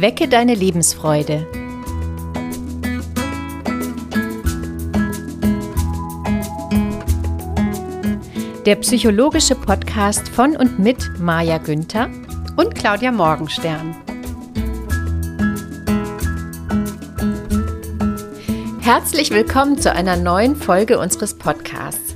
Wecke deine Lebensfreude. Der psychologische Podcast von und mit Maja Günther und Claudia Morgenstern. Herzlich willkommen zu einer neuen Folge unseres Podcasts.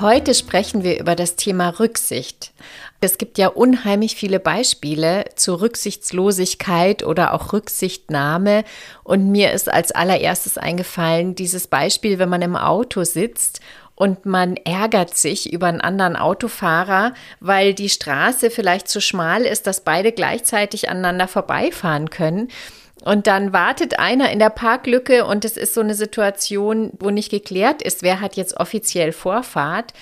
Heute sprechen wir über das Thema Rücksicht. Es gibt ja unheimlich viele Beispiele zur Rücksichtslosigkeit oder auch Rücksichtnahme. Und mir ist als allererstes eingefallen dieses Beispiel, wenn man im Auto sitzt und man ärgert sich über einen anderen Autofahrer, weil die Straße vielleicht zu schmal ist, dass beide gleichzeitig aneinander vorbeifahren können. Und dann wartet einer in der Parklücke und es ist so eine Situation, wo nicht geklärt ist, wer hat jetzt offiziell Vorfahrt.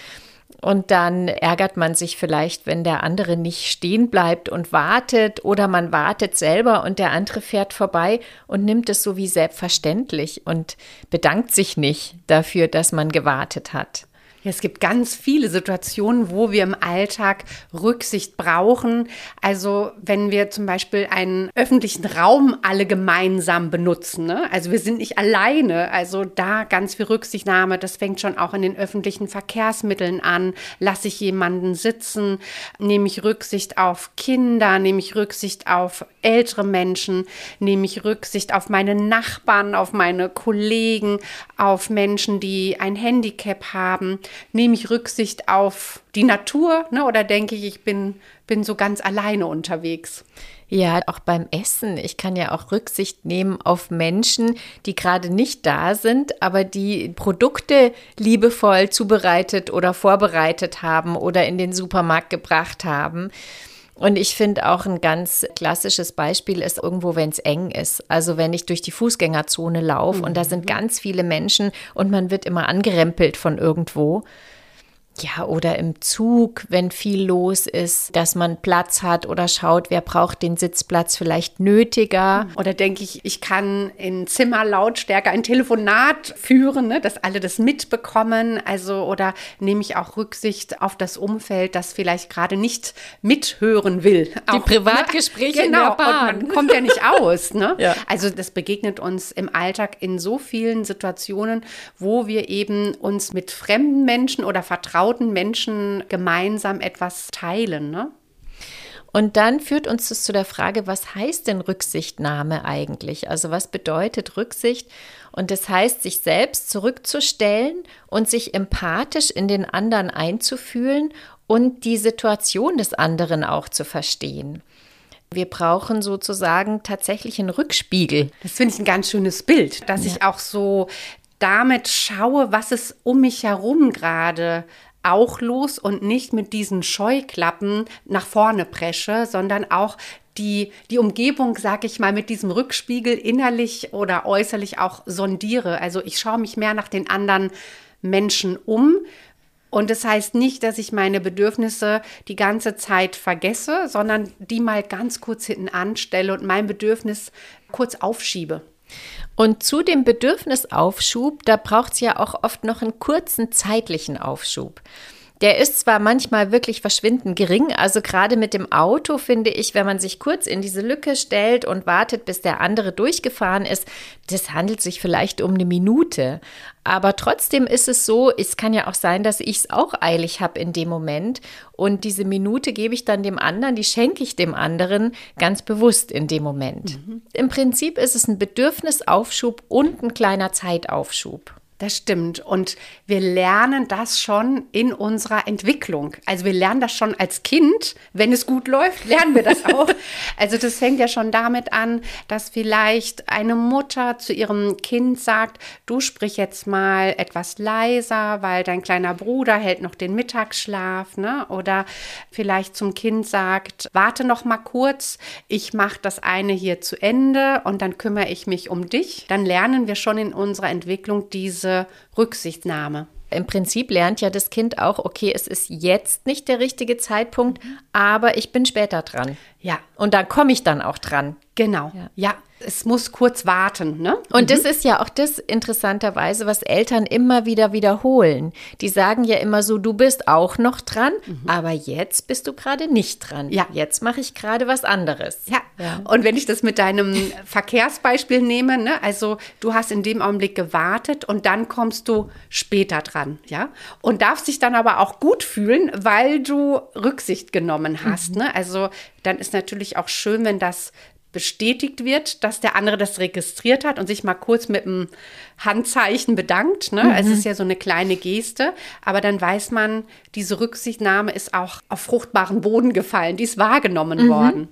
Und dann ärgert man sich vielleicht, wenn der andere nicht stehen bleibt und wartet oder man wartet selber und der andere fährt vorbei und nimmt es so wie selbstverständlich und bedankt sich nicht dafür, dass man gewartet hat. Es gibt ganz viele Situationen, wo wir im Alltag Rücksicht brauchen. Also wenn wir zum Beispiel einen öffentlichen Raum alle gemeinsam benutzen. Ne? Also wir sind nicht alleine. Also da ganz viel Rücksichtnahme. Das fängt schon auch in den öffentlichen Verkehrsmitteln an. Lasse ich jemanden sitzen? Nehme ich Rücksicht auf Kinder? Nehme ich Rücksicht auf ältere Menschen? Nehme ich Rücksicht auf meine Nachbarn, auf meine Kollegen, auf Menschen, die ein Handicap haben? Nehme ich Rücksicht auf die Natur ne, oder denke ich, ich bin, bin so ganz alleine unterwegs? Ja, auch beim Essen. Ich kann ja auch Rücksicht nehmen auf Menschen, die gerade nicht da sind, aber die Produkte liebevoll zubereitet oder vorbereitet haben oder in den Supermarkt gebracht haben. Und ich finde auch ein ganz klassisches Beispiel ist irgendwo, wenn es eng ist. Also wenn ich durch die Fußgängerzone laufe mhm. und da sind mhm. ganz viele Menschen und man wird immer angerempelt von irgendwo. Ja, oder im Zug, wenn viel los ist, dass man Platz hat oder schaut, wer braucht den Sitzplatz vielleicht nötiger. Oder denke ich, ich kann in Zimmerlautstärke ein Telefonat führen, ne, dass alle das mitbekommen. Also, oder nehme ich auch Rücksicht auf das Umfeld, das vielleicht gerade nicht mithören will. Die auch, ne? Privatgespräche ne? genau, in der Bahn. Und man kommt ja nicht aus. Ne? ja. Also, das begegnet uns im Alltag in so vielen Situationen, wo wir eben uns mit fremden Menschen oder vertrauen vertrauten Menschen gemeinsam etwas teilen. Ne? Und dann führt uns das zu der Frage, was heißt denn Rücksichtnahme eigentlich? Also was bedeutet Rücksicht? Und das heißt, sich selbst zurückzustellen und sich empathisch in den anderen einzufühlen und die Situation des anderen auch zu verstehen. Wir brauchen sozusagen tatsächlich einen Rückspiegel. Das finde ich ein ganz schönes Bild, dass ja. ich auch so damit schaue, was ist um mich herum gerade auch los und nicht mit diesen Scheuklappen nach vorne presche, sondern auch die, die Umgebung, sag ich mal, mit diesem Rückspiegel innerlich oder äußerlich auch sondiere. Also ich schaue mich mehr nach den anderen Menschen um. Und das heißt nicht, dass ich meine Bedürfnisse die ganze Zeit vergesse, sondern die mal ganz kurz hinten anstelle und mein Bedürfnis kurz aufschiebe. Und zu dem Bedürfnisaufschub, da braucht es ja auch oft noch einen kurzen zeitlichen Aufschub. Der ist zwar manchmal wirklich verschwindend gering, also gerade mit dem Auto finde ich, wenn man sich kurz in diese Lücke stellt und wartet, bis der andere durchgefahren ist, das handelt sich vielleicht um eine Minute. Aber trotzdem ist es so, es kann ja auch sein, dass ich es auch eilig habe in dem Moment und diese Minute gebe ich dann dem anderen, die schenke ich dem anderen ganz bewusst in dem Moment. Mhm. Im Prinzip ist es ein Bedürfnisaufschub und ein kleiner Zeitaufschub. Das stimmt. Und wir lernen das schon in unserer Entwicklung. Also wir lernen das schon als Kind. Wenn es gut läuft, lernen wir das auch. also das fängt ja schon damit an, dass vielleicht eine Mutter zu ihrem Kind sagt, du sprich jetzt mal etwas leiser, weil dein kleiner Bruder hält noch den Mittagsschlaf. Ne? Oder vielleicht zum Kind sagt, warte noch mal kurz, ich mache das eine hier zu Ende und dann kümmere ich mich um dich. Dann lernen wir schon in unserer Entwicklung diese diese Rücksichtnahme. Im Prinzip lernt ja das Kind auch, okay, es ist jetzt nicht der richtige Zeitpunkt, aber ich bin später dran. Ja. Und da komme ich dann auch dran. Genau. Ja. ja. es muss kurz warten. Ne? Und mhm. das ist ja auch das interessanterweise, was Eltern immer wieder wiederholen. Die sagen ja immer so, du bist auch noch dran, mhm. aber jetzt bist du gerade nicht dran. Ja. Jetzt mache ich gerade was anderes. Ja. ja. Und wenn ich das mit deinem Verkehrsbeispiel nehme, ne, also du hast in dem Augenblick gewartet und dann kommst du später dran, ja, und darfst dich dann aber auch gut fühlen, weil du Rücksicht genommen hast. Mhm. Ne? Also dann ist natürlich auch schön, wenn das bestätigt wird, dass der andere das registriert hat und sich mal kurz mit einem Handzeichen bedankt. Ne? Mhm. Es ist ja so eine kleine Geste, aber dann weiß man, diese Rücksichtnahme ist auch auf fruchtbaren Boden gefallen, die ist wahrgenommen mhm. worden.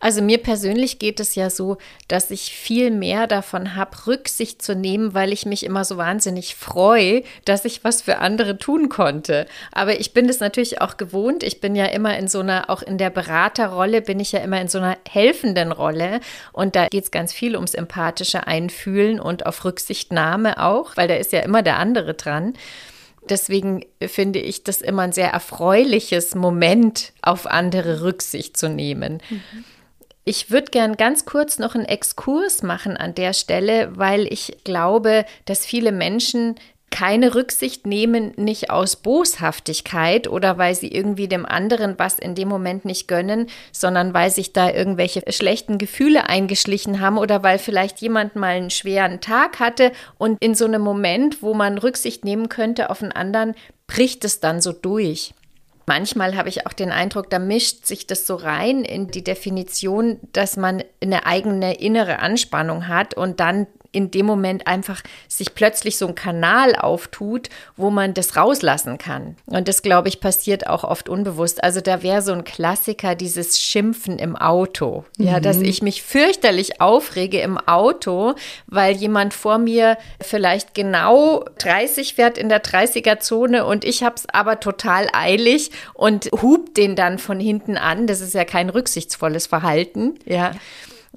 Also mir persönlich geht es ja so, dass ich viel mehr davon habe, Rücksicht zu nehmen, weil ich mich immer so wahnsinnig freue, dass ich was für andere tun konnte. Aber ich bin es natürlich auch gewohnt. Ich bin ja immer in so einer, auch in der Beraterrolle, bin ich ja immer in so einer helfenden Rolle. Und da geht es ganz viel ums empathische Einfühlen und auf Rücksichtnahme auch, weil da ist ja immer der andere dran. Deswegen finde ich das immer ein sehr erfreuliches Moment, auf andere Rücksicht zu nehmen. Mhm. Ich würde gern ganz kurz noch einen Exkurs machen an der Stelle, weil ich glaube, dass viele Menschen keine Rücksicht nehmen, nicht aus Boshaftigkeit oder weil sie irgendwie dem anderen was in dem Moment nicht gönnen, sondern weil sich da irgendwelche schlechten Gefühle eingeschlichen haben oder weil vielleicht jemand mal einen schweren Tag hatte und in so einem Moment, wo man Rücksicht nehmen könnte auf einen anderen, bricht es dann so durch. Manchmal habe ich auch den Eindruck, da mischt sich das so rein in die Definition, dass man eine eigene innere Anspannung hat und dann in dem Moment einfach sich plötzlich so ein Kanal auftut, wo man das rauslassen kann. Und das, glaube ich, passiert auch oft unbewusst. Also da wäre so ein Klassiker dieses Schimpfen im Auto. Ja, mhm. dass ich mich fürchterlich aufrege im Auto, weil jemand vor mir vielleicht genau 30 fährt in der 30er-Zone und ich habe es aber total eilig und hub den dann von hinten an. Das ist ja kein rücksichtsvolles Verhalten. Ja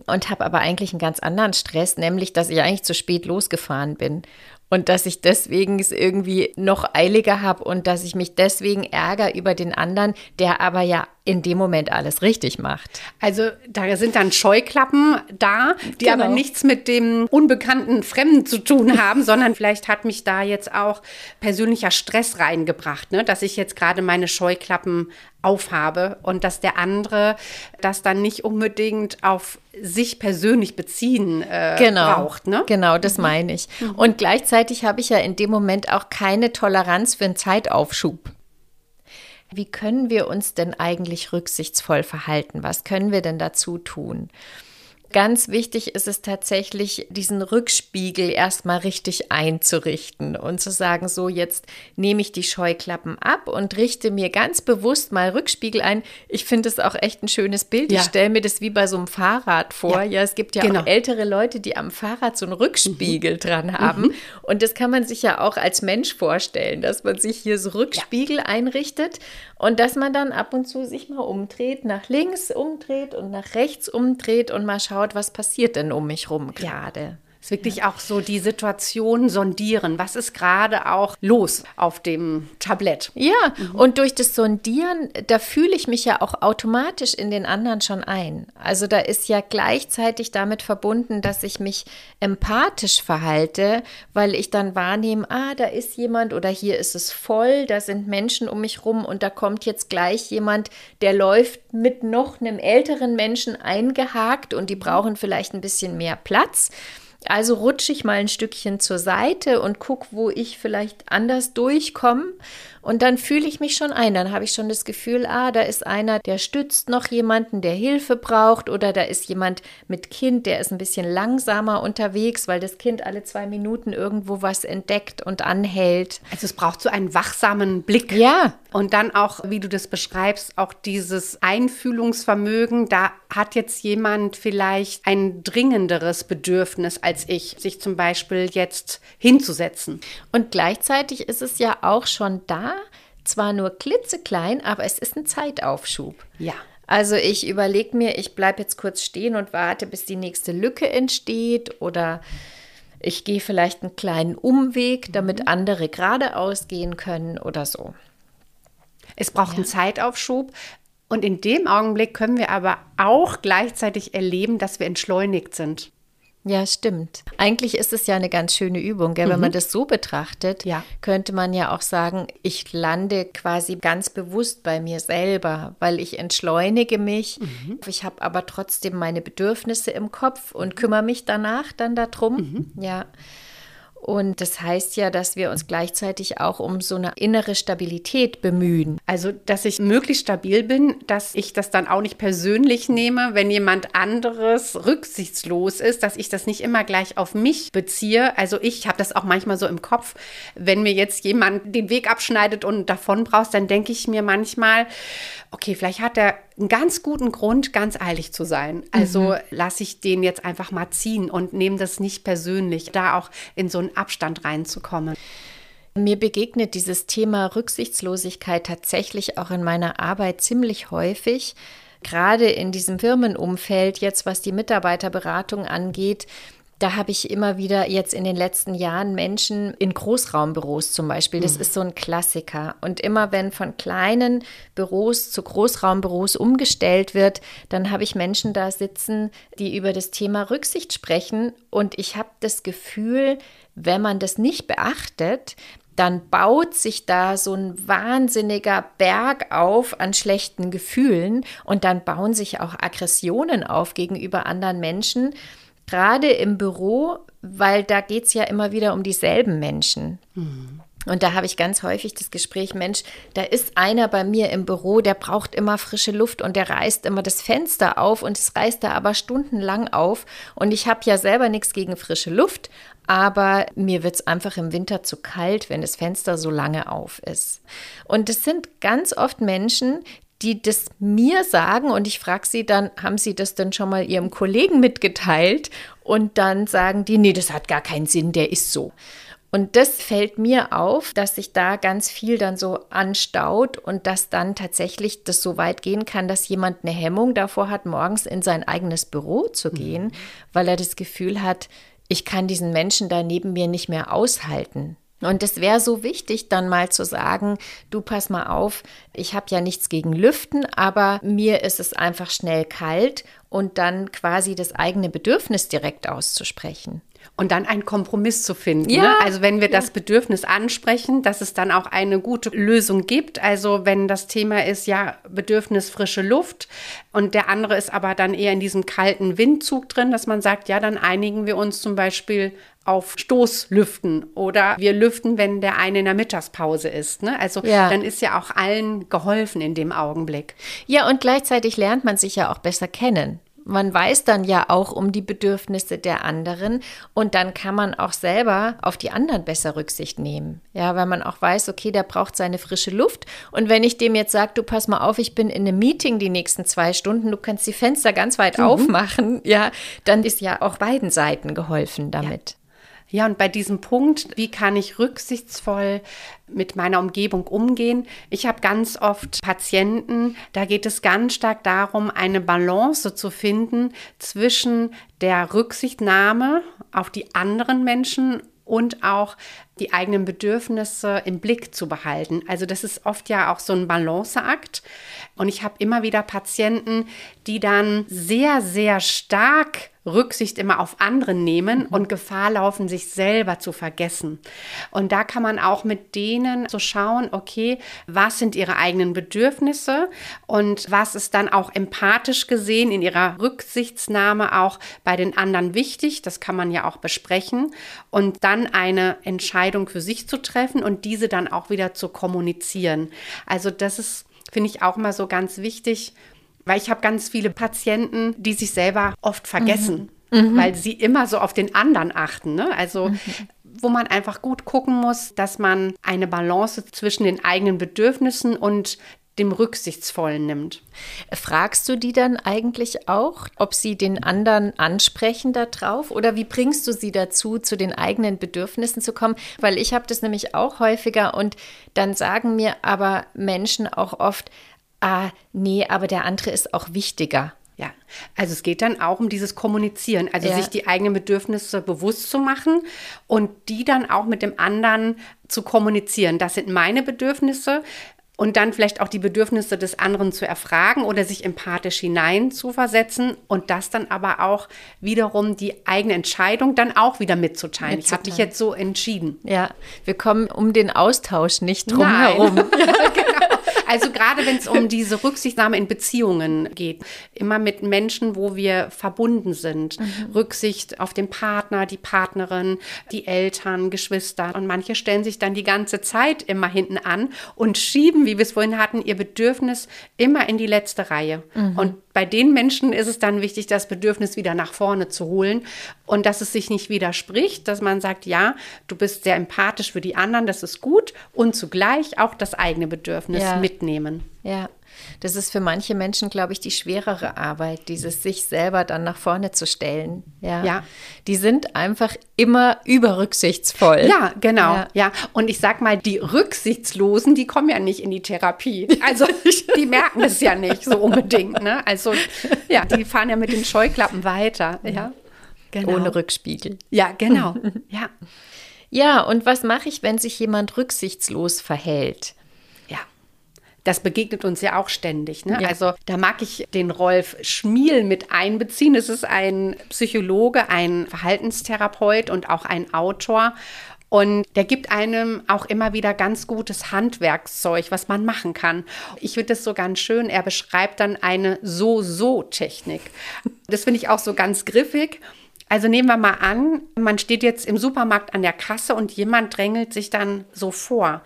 und habe aber eigentlich einen ganz anderen Stress, nämlich dass ich eigentlich zu spät losgefahren bin und dass ich deswegen es irgendwie noch eiliger habe und dass ich mich deswegen ärgere über den anderen, der aber ja in dem Moment alles richtig macht. Also da sind dann Scheuklappen da, die genau. aber nichts mit dem unbekannten Fremden zu tun haben, sondern vielleicht hat mich da jetzt auch persönlicher Stress reingebracht, ne? dass ich jetzt gerade meine Scheuklappen aufhabe und dass der andere das dann nicht unbedingt auf sich persönlich beziehen äh, genau, braucht. Ne? Genau, das mhm. meine ich. Mhm. Und gleichzeitig habe ich ja in dem Moment auch keine Toleranz für einen Zeitaufschub. Wie können wir uns denn eigentlich rücksichtsvoll verhalten? Was können wir denn dazu tun? Ganz wichtig ist es tatsächlich, diesen Rückspiegel erstmal richtig einzurichten und zu sagen, so jetzt nehme ich die Scheuklappen ab und richte mir ganz bewusst mal Rückspiegel ein. Ich finde es auch echt ein schönes Bild. Ja. Ich stelle mir das wie bei so einem Fahrrad vor. Ja, ja es gibt ja genau. auch ältere Leute, die am Fahrrad so einen Rückspiegel mhm. dran haben. Mhm. Und das kann man sich ja auch als Mensch vorstellen, dass man sich hier so Rückspiegel ja. einrichtet und dass man dann ab und zu sich mal umdreht, nach links umdreht und nach rechts umdreht und mal schaut, schaut, was passiert denn um mich rum gerade. Ist wirklich auch so die Situation sondieren. Was ist gerade auch los auf dem Tablett? Ja, mhm. und durch das Sondieren, da fühle ich mich ja auch automatisch in den anderen schon ein. Also da ist ja gleichzeitig damit verbunden, dass ich mich empathisch verhalte, weil ich dann wahrnehme, ah, da ist jemand oder hier ist es voll, da sind Menschen um mich rum und da kommt jetzt gleich jemand, der läuft mit noch einem älteren Menschen eingehakt und die brauchen vielleicht ein bisschen mehr Platz. Also rutsche ich mal ein Stückchen zur Seite und gucke, wo ich vielleicht anders durchkomme und dann fühle ich mich schon ein. Dann habe ich schon das Gefühl, ah, da ist einer, der stützt noch jemanden, der Hilfe braucht. Oder da ist jemand mit Kind, der ist ein bisschen langsamer unterwegs, weil das Kind alle zwei Minuten irgendwo was entdeckt und anhält. Also es braucht so einen wachsamen Blick. Ja. Und dann auch, wie du das beschreibst, auch dieses Einfühlungsvermögen. Da hat jetzt jemand vielleicht ein dringenderes Bedürfnis als ich, sich zum Beispiel jetzt hinzusetzen. Und gleichzeitig ist es ja auch schon da, zwar nur klitzeklein, aber es ist ein Zeitaufschub. Ja. Also ich überlege mir, ich bleibe jetzt kurz stehen und warte, bis die nächste Lücke entsteht oder ich gehe vielleicht einen kleinen Umweg, damit mhm. andere geradeaus gehen können oder so. Es braucht ja. einen Zeitaufschub. Und in dem Augenblick können wir aber auch gleichzeitig erleben, dass wir entschleunigt sind. Ja, stimmt. Eigentlich ist es ja eine ganz schöne Übung. Gell? Wenn mhm. man das so betrachtet, ja. könnte man ja auch sagen, ich lande quasi ganz bewusst bei mir selber, weil ich entschleunige mich. Mhm. Ich habe aber trotzdem meine Bedürfnisse im Kopf und kümmere mich danach dann darum. Mhm. Ja. Und das heißt ja, dass wir uns gleichzeitig auch um so eine innere Stabilität bemühen. Also, dass ich möglichst stabil bin, dass ich das dann auch nicht persönlich nehme, wenn jemand anderes rücksichtslos ist, dass ich das nicht immer gleich auf mich beziehe. Also, ich habe das auch manchmal so im Kopf, wenn mir jetzt jemand den Weg abschneidet und davon brauchst, dann denke ich mir manchmal, okay, vielleicht hat er einen ganz guten Grund, ganz eilig zu sein. Also mhm. lasse ich den jetzt einfach mal ziehen und nehme das nicht persönlich, da auch in so einen Abstand reinzukommen. Mir begegnet dieses Thema Rücksichtslosigkeit tatsächlich auch in meiner Arbeit ziemlich häufig. Gerade in diesem Firmenumfeld, jetzt was die Mitarbeiterberatung angeht, da habe ich immer wieder jetzt in den letzten Jahren Menschen in Großraumbüros zum Beispiel. Das mhm. ist so ein Klassiker. Und immer wenn von kleinen Büros zu Großraumbüros umgestellt wird, dann habe ich Menschen da sitzen, die über das Thema Rücksicht sprechen. Und ich habe das Gefühl, wenn man das nicht beachtet, dann baut sich da so ein wahnsinniger Berg auf an schlechten Gefühlen und dann bauen sich auch Aggressionen auf gegenüber anderen Menschen gerade im Büro, weil da geht es ja immer wieder um dieselben Menschen. Mhm. Und da habe ich ganz häufig das Gespräch, Mensch, da ist einer bei mir im Büro, der braucht immer frische Luft und der reißt immer das Fenster auf und es reißt da aber stundenlang auf. Und ich habe ja selber nichts gegen frische Luft, aber mir wird es einfach im Winter zu kalt, wenn das Fenster so lange auf ist. Und es sind ganz oft Menschen, die das mir sagen und ich frage sie dann, haben sie das denn schon mal ihrem Kollegen mitgeteilt? Und dann sagen die, nee, das hat gar keinen Sinn, der ist so. Und das fällt mir auf, dass sich da ganz viel dann so anstaut und dass dann tatsächlich das so weit gehen kann, dass jemand eine Hemmung davor hat, morgens in sein eigenes Büro zu gehen, mhm. weil er das Gefühl hat, ich kann diesen Menschen da neben mir nicht mehr aushalten. Und es wäre so wichtig, dann mal zu sagen, du pass mal auf, ich habe ja nichts gegen Lüften, aber mir ist es einfach schnell kalt und dann quasi das eigene Bedürfnis direkt auszusprechen. Und dann einen Kompromiss zu finden. Ja. Ne? Also wenn wir das Bedürfnis ansprechen, dass es dann auch eine gute Lösung gibt. Also wenn das Thema ist, ja, Bedürfnis frische Luft und der andere ist aber dann eher in diesem kalten Windzug drin, dass man sagt, ja, dann einigen wir uns zum Beispiel auf Stoßlüften oder wir lüften, wenn der eine in der Mittagspause ist. Ne? Also ja. dann ist ja auch allen geholfen in dem Augenblick. Ja, und gleichzeitig lernt man sich ja auch besser kennen. Man weiß dann ja auch um die Bedürfnisse der anderen und dann kann man auch selber auf die anderen besser Rücksicht nehmen. Ja, weil man auch weiß, okay, der braucht seine frische Luft und wenn ich dem jetzt sage, du pass mal auf, ich bin in einem Meeting die nächsten zwei Stunden, du kannst die Fenster ganz weit mhm. aufmachen, ja, dann ist ja auch beiden Seiten geholfen damit. Ja. Ja, und bei diesem Punkt, wie kann ich rücksichtsvoll mit meiner Umgebung umgehen? Ich habe ganz oft Patienten, da geht es ganz stark darum, eine Balance zu finden zwischen der Rücksichtnahme auf die anderen Menschen und auch die eigenen Bedürfnisse im Blick zu behalten. Also das ist oft ja auch so ein Balanceakt. Und ich habe immer wieder Patienten, die dann sehr, sehr stark Rücksicht immer auf andere nehmen und Gefahr laufen, sich selber zu vergessen. Und da kann man auch mit denen so schauen, okay, was sind ihre eigenen Bedürfnisse und was ist dann auch empathisch gesehen in ihrer Rücksichtsnahme auch bei den anderen wichtig. Das kann man ja auch besprechen und dann eine Entscheidung für sich zu treffen und diese dann auch wieder zu kommunizieren. Also das ist, finde ich, auch mal so ganz wichtig, weil ich habe ganz viele Patienten, die sich selber oft vergessen, mhm. mhm. weil sie immer so auf den anderen achten. Ne? Also mhm. wo man einfach gut gucken muss, dass man eine Balance zwischen den eigenen Bedürfnissen und dem Rücksichtsvollen nimmt. Fragst du die dann eigentlich auch, ob sie den anderen ansprechen darauf oder wie bringst du sie dazu, zu den eigenen Bedürfnissen zu kommen? Weil ich habe das nämlich auch häufiger und dann sagen mir aber Menschen auch oft, ah, nee, aber der andere ist auch wichtiger. Ja, also es geht dann auch um dieses Kommunizieren, also ja. sich die eigenen Bedürfnisse bewusst zu machen und die dann auch mit dem anderen zu kommunizieren. Das sind meine Bedürfnisse. Und dann vielleicht auch die Bedürfnisse des anderen zu erfragen oder sich empathisch hinein zu versetzen und das dann aber auch wiederum die eigene Entscheidung dann auch wieder mitzuteilen. mitzuteilen. Ich habe dich jetzt so entschieden. Ja, wir kommen um den Austausch nicht drum herum. ja, genau. Also gerade wenn es um diese Rücksichtnahme in Beziehungen geht, immer mit Menschen, wo wir verbunden sind. Mhm. Rücksicht auf den Partner, die Partnerin, die Eltern, Geschwister. Und manche stellen sich dann die ganze Zeit immer hinten an und schieben, wie wir es vorhin hatten, ihr Bedürfnis immer in die letzte Reihe. Mhm. Und bei den Menschen ist es dann wichtig, das Bedürfnis wieder nach vorne zu holen und dass es sich nicht widerspricht, dass man sagt, ja, du bist sehr empathisch für die anderen, das ist gut und zugleich auch das eigene Bedürfnis ja. mitnehmen. Ja. Das ist für manche Menschen, glaube ich, die schwerere Arbeit, dieses sich selber dann nach vorne zu stellen. Ja. ja. Die sind einfach immer überrücksichtsvoll. Ja, genau. Ja. ja. Und ich sag mal, die Rücksichtslosen, die kommen ja nicht in die Therapie. Also die merken es ja nicht so unbedingt. Ne? Also ja, die fahren ja mit den Scheuklappen weiter. Ja. Genau. Ohne Rückspiegel. Ja, genau. Ja. Ja, und was mache ich, wenn sich jemand rücksichtslos verhält? Das begegnet uns ja auch ständig. Ne? Ja. Also da mag ich den Rolf Schmiel mit einbeziehen. Es ist ein Psychologe, ein Verhaltenstherapeut und auch ein Autor. Und der gibt einem auch immer wieder ganz gutes Handwerkszeug, was man machen kann. Ich finde das so ganz schön. Er beschreibt dann eine So-So-Technik. Das finde ich auch so ganz griffig. Also nehmen wir mal an, man steht jetzt im Supermarkt an der Kasse und jemand drängelt sich dann so vor.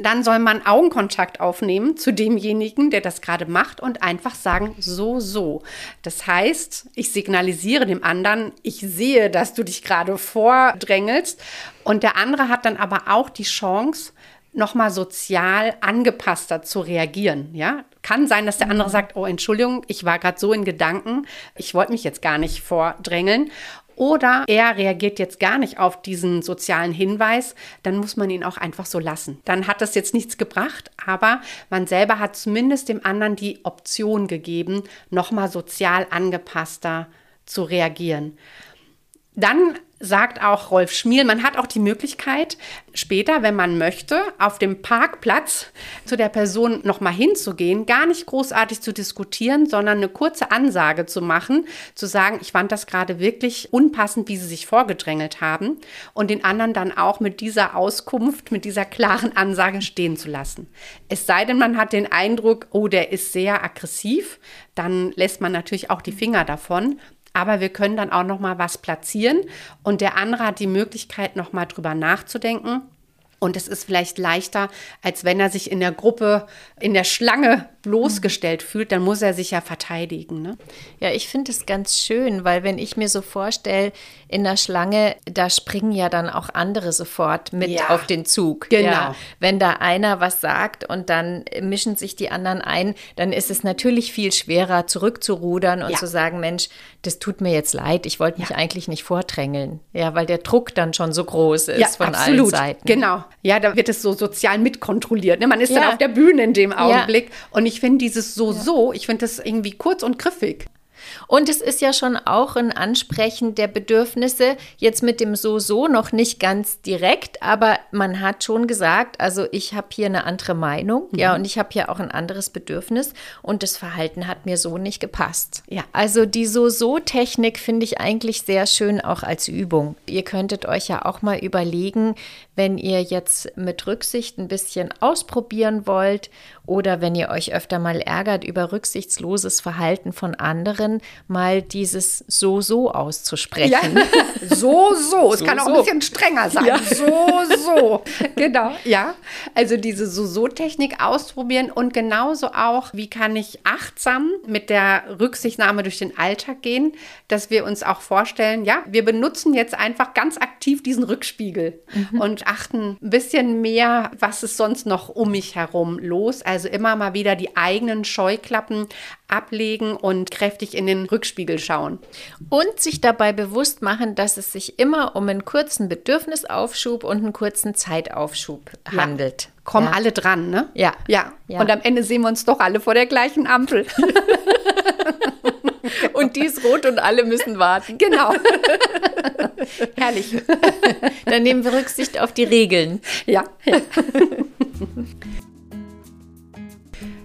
Dann soll man Augenkontakt aufnehmen zu demjenigen, der das gerade macht und einfach sagen, so, so. Das heißt, ich signalisiere dem anderen, ich sehe, dass du dich gerade vordrängelst. Und der andere hat dann aber auch die Chance, nochmal sozial angepasster zu reagieren. Ja, kann sein, dass der andere sagt, oh Entschuldigung, ich war gerade so in Gedanken, ich wollte mich jetzt gar nicht vordrängeln. Oder er reagiert jetzt gar nicht auf diesen sozialen Hinweis, dann muss man ihn auch einfach so lassen. Dann hat das jetzt nichts gebracht, aber man selber hat zumindest dem anderen die Option gegeben, nochmal sozial angepasster zu reagieren. Dann sagt auch Rolf Schmiel, man hat auch die Möglichkeit, später, wenn man möchte, auf dem Parkplatz zu der Person nochmal hinzugehen, gar nicht großartig zu diskutieren, sondern eine kurze Ansage zu machen, zu sagen, ich fand das gerade wirklich unpassend, wie sie sich vorgedrängelt haben und den anderen dann auch mit dieser Auskunft, mit dieser klaren Ansage stehen zu lassen. Es sei denn, man hat den Eindruck, oh, der ist sehr aggressiv, dann lässt man natürlich auch die Finger davon aber wir können dann auch noch mal was platzieren. Und der andere hat die Möglichkeit noch mal drüber nachzudenken und es ist vielleicht leichter, als wenn er sich in der Gruppe, in der Schlange bloßgestellt fühlt, dann muss er sich ja verteidigen. Ne? Ja, ich finde es ganz schön, weil wenn ich mir so vorstelle, in der Schlange, da springen ja dann auch andere sofort mit ja, auf den Zug. Genau. Ja, wenn da einer was sagt und dann mischen sich die anderen ein, dann ist es natürlich viel schwerer, zurückzurudern und ja. zu sagen, Mensch, das tut mir jetzt leid, ich wollte mich eigentlich nicht vordrängeln. Ja, weil der Druck dann schon so groß ist von absolut. allen Seiten. Genau. Ja, da wird es so sozial mitkontrolliert. Ne? Man ist dann auf der Bühne in dem Augenblick. Und ich finde dieses so, so, ich finde das irgendwie kurz und griffig. Und es ist ja schon auch ein Ansprechen der Bedürfnisse, jetzt mit dem So-So noch nicht ganz direkt, aber man hat schon gesagt, also ich habe hier eine andere Meinung, mhm. ja, und ich habe hier auch ein anderes Bedürfnis und das Verhalten hat mir so nicht gepasst. Ja. Also die So-So-Technik finde ich eigentlich sehr schön auch als Übung. Ihr könntet euch ja auch mal überlegen, wenn ihr jetzt mit Rücksicht ein bisschen ausprobieren wollt oder wenn ihr euch öfter mal ärgert über rücksichtsloses Verhalten von anderen, mal dieses so so auszusprechen. Ja. So so, es so, kann auch so. ein bisschen strenger sein. Ja. So so. Genau, ja. Also diese so so Technik ausprobieren und genauso auch, wie kann ich achtsam mit der Rücksichtnahme durch den Alltag gehen, dass wir uns auch vorstellen, ja, wir benutzen jetzt einfach ganz aktiv diesen Rückspiegel mhm. und achten ein bisschen mehr, was ist sonst noch um mich herum los. Also immer mal wieder die eigenen Scheuklappen ablegen und kräftig in den Rückspiegel schauen. Und sich dabei bewusst machen, dass es sich immer um einen kurzen Bedürfnisaufschub und einen kurzen Zeitaufschub ja. handelt. Kommen ja. alle dran, ne? Ja. ja. ja. Und am Ende sehen wir uns doch alle vor der gleichen Ampel. und die ist rot und alle müssen warten. Genau. Herrlich. Dann nehmen wir Rücksicht auf die Regeln. Ja. ja.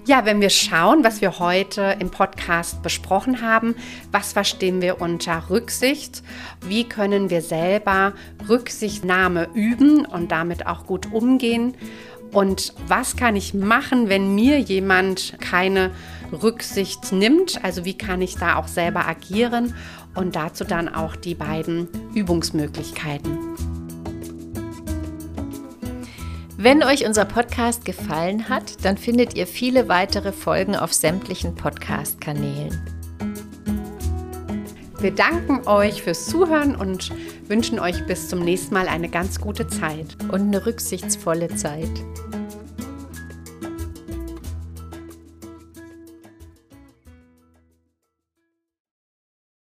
Ja, wenn wir schauen, was wir heute im Podcast besprochen haben, was verstehen wir unter Rücksicht, wie können wir selber Rücksichtnahme üben und damit auch gut umgehen und was kann ich machen, wenn mir jemand keine Rücksicht nimmt, also wie kann ich da auch selber agieren und dazu dann auch die beiden Übungsmöglichkeiten. Wenn euch unser Podcast gefallen hat, dann findet ihr viele weitere Folgen auf sämtlichen Podcast-Kanälen. Wir danken euch fürs Zuhören und wünschen euch bis zum nächsten Mal eine ganz gute Zeit. Und eine rücksichtsvolle Zeit.